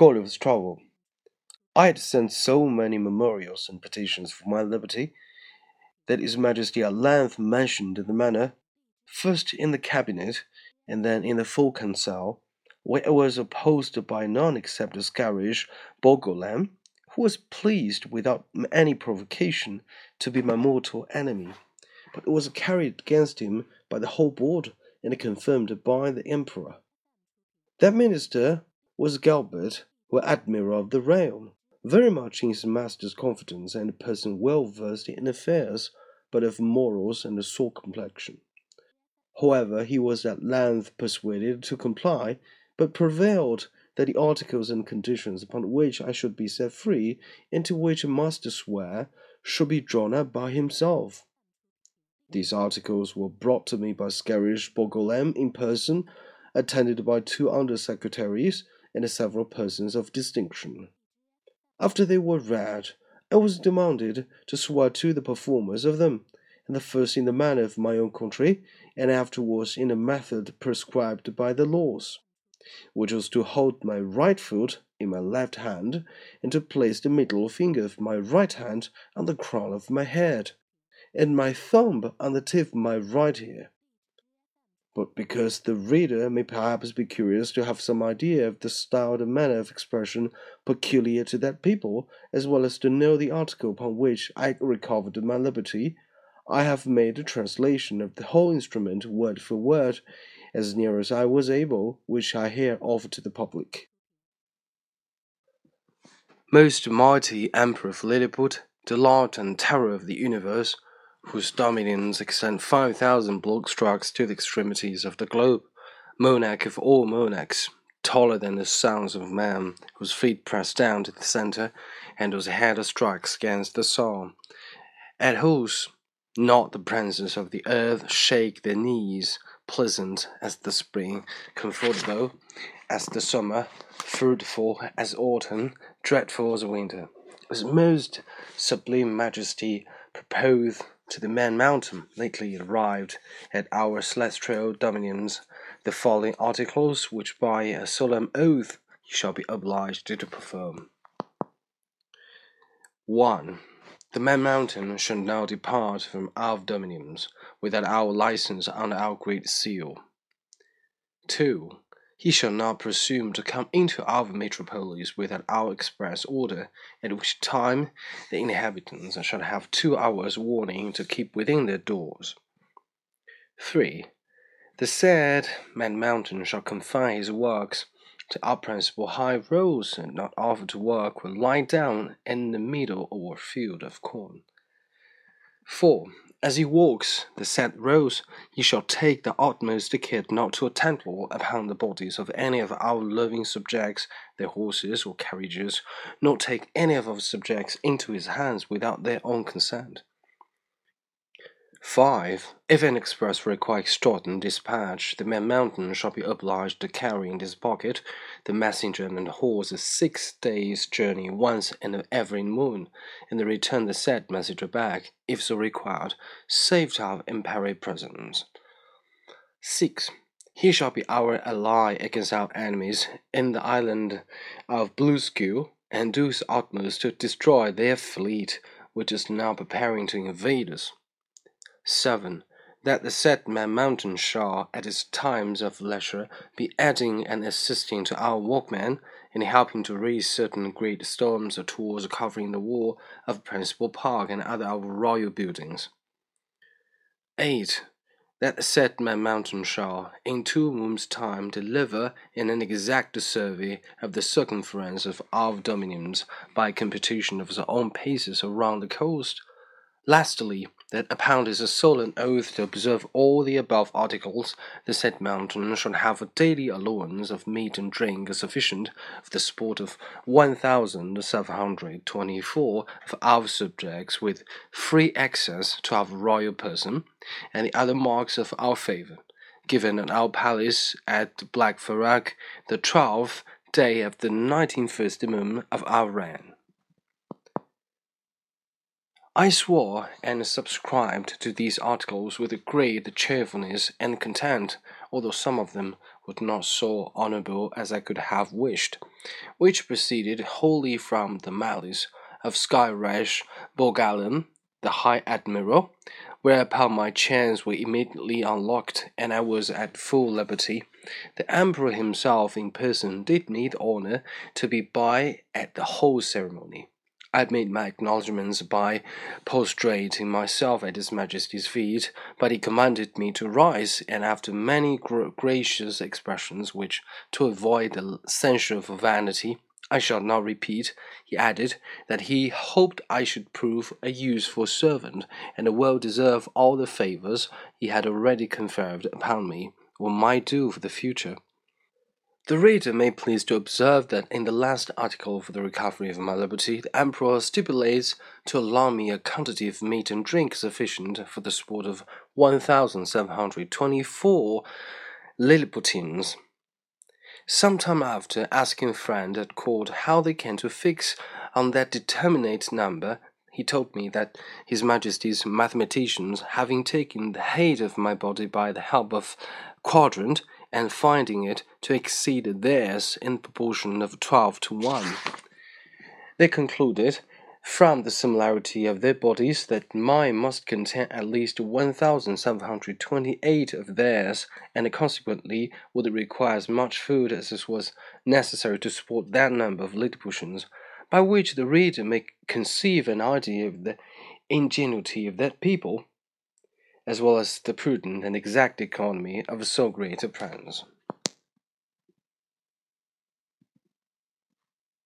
Gulliver's Travel. I had sent so many memorials and petitions for my liberty that His Majesty at length mentioned the matter, first in the cabinet and then in the full council, where it was opposed by none except the Skyresh Bolgolam, who was pleased without any provocation to be my mortal enemy, but it was carried against him by the whole board and confirmed by the emperor. That minister was Galbet, who admiral of the realm, very much in his master's confidence and a person well versed in affairs but of morals and a sore complexion. However, he was at length persuaded to comply, but prevailed that the articles and conditions upon which I should be set free, and to which I must swear, should be drawn up by himself. These articles were brought to me by Skyresh Bolgolam in person, attended by two under secretaries and several persons of distinction. After they were read, I was demanded to swear to the performers of them, and the first in the manner of my own country, and afterwards in the method prescribed by the laws, which was to hold my right foot in my left hand, and to place the middle finger of my right hand on the crown of my head, and my thumb on the tip of my right ear but because the reader may perhaps be curious to have some idea of the style and manner of expression peculiar to that people, as well as to know the article upon which I recovered my liberty, I have made a translation of the whole instrument word for word, as near as I was able, which I here offer to the public. Most mighty Emperor of Lilliput, the Lord and terror of the universe, whose dominions extend 5,000 blustrugs to the extremities of the globe, monarch of all monarchs, taller than the sons of man, whose feet press down to the center, and whose head strikes against the soul, at whose not the princes of the earth shake their knees, pleasant as the spring, comfortable as the summer, fruitful as autumn, dreadful as winter. His most sublime majesty proposed to the Man Mountain lately arrived at our celestial dominions the following articles, which by a solemn oath you shall be obliged to perform. 1. The Man Mountain shall now depart from our dominions without our license under our great seal. 2 he shall not presume to come into our metropolis without our express order, at which time the inhabitants shall have two hours' warning to keep within their doors. 3. The said Man Mountain shall confine his works to our principal high roads, and not offer to work or lie down in the middle of a field of corn. 4. As he walks the said roads, he shall take the utmost care not to attempt upon the bodies of any of our living subjects, their horses or carriages, nor take any of our subjects into his hands without their own consent. 5. If an express require extraordinary dispatch, the man mountain shall be obliged to carry in his pocket the messenger and horse a six days' journey once in every moon, and return the said messenger back, if so required, saved of imperial presents. 6. He shall be our ally against our enemies in the island of Blefuscu, and do his utmost to destroy their fleet, which is now preparing to invade us. 7. That the said man mountain shall, at his times of leisure, be adding and assisting to our workmen in helping to raise certain great stones or tools covering the wall of principal park and other our royal buildings. 8. That the said man mountain shall, in two moons' time, deliver in an exact survey of the circumference of our dominions by computation of his own paces around the coast. Lastly, that a pound is a solemn oath to observe all the above articles, the said mountain shall have a daily allowance of meat and drink sufficient for the sport of one thousand seven hundred twenty-four of our subjects, with free access to our royal person, and the other marks of our favor, given at our palace at Belfaborac, the twelfth day of the nineteenth moon of our reign. I swore and subscribed to these articles with great cheerfulness and content, although some of them were not so honorable as I could have wished, which proceeded wholly from the malice of Skyresh Bolgolam, the High Admiral, whereupon my chains were immediately unlocked and I was at full liberty. The Emperor himself in person did me the honor to be by at the whole ceremony. I made my acknowledgments by prostrating myself at His Majesty's feet, but he commanded me to rise, and after many gracious expressions, which, to avoid the censure for vanity, I shall not repeat, he added that he hoped I should prove a useful servant, and well deserve all the favors he had already conferred upon me, or might do for the future. The reader may please to observe that in the last article for the recovery of my liberty, the Emperor stipulates to allow me a quantity of meat and drink sufficient for the support of 1,724 Lilliputians. Some time after, asking a friend at court how they came to fix on that determinate number, he told me that His Majesty's mathematicians, having taken the height of my body by the help of quadrant, and finding it to exceed theirs in proportion of twelve to one. They concluded, from the similarity of their bodies, that mine must contain at least 1,728 of theirs, and consequently would require as much food as was necessary to support that number of Lilliputians, by which the reader may conceive an idea of the ingenuity of that people as well as the prudent and exact economy of so great a prince.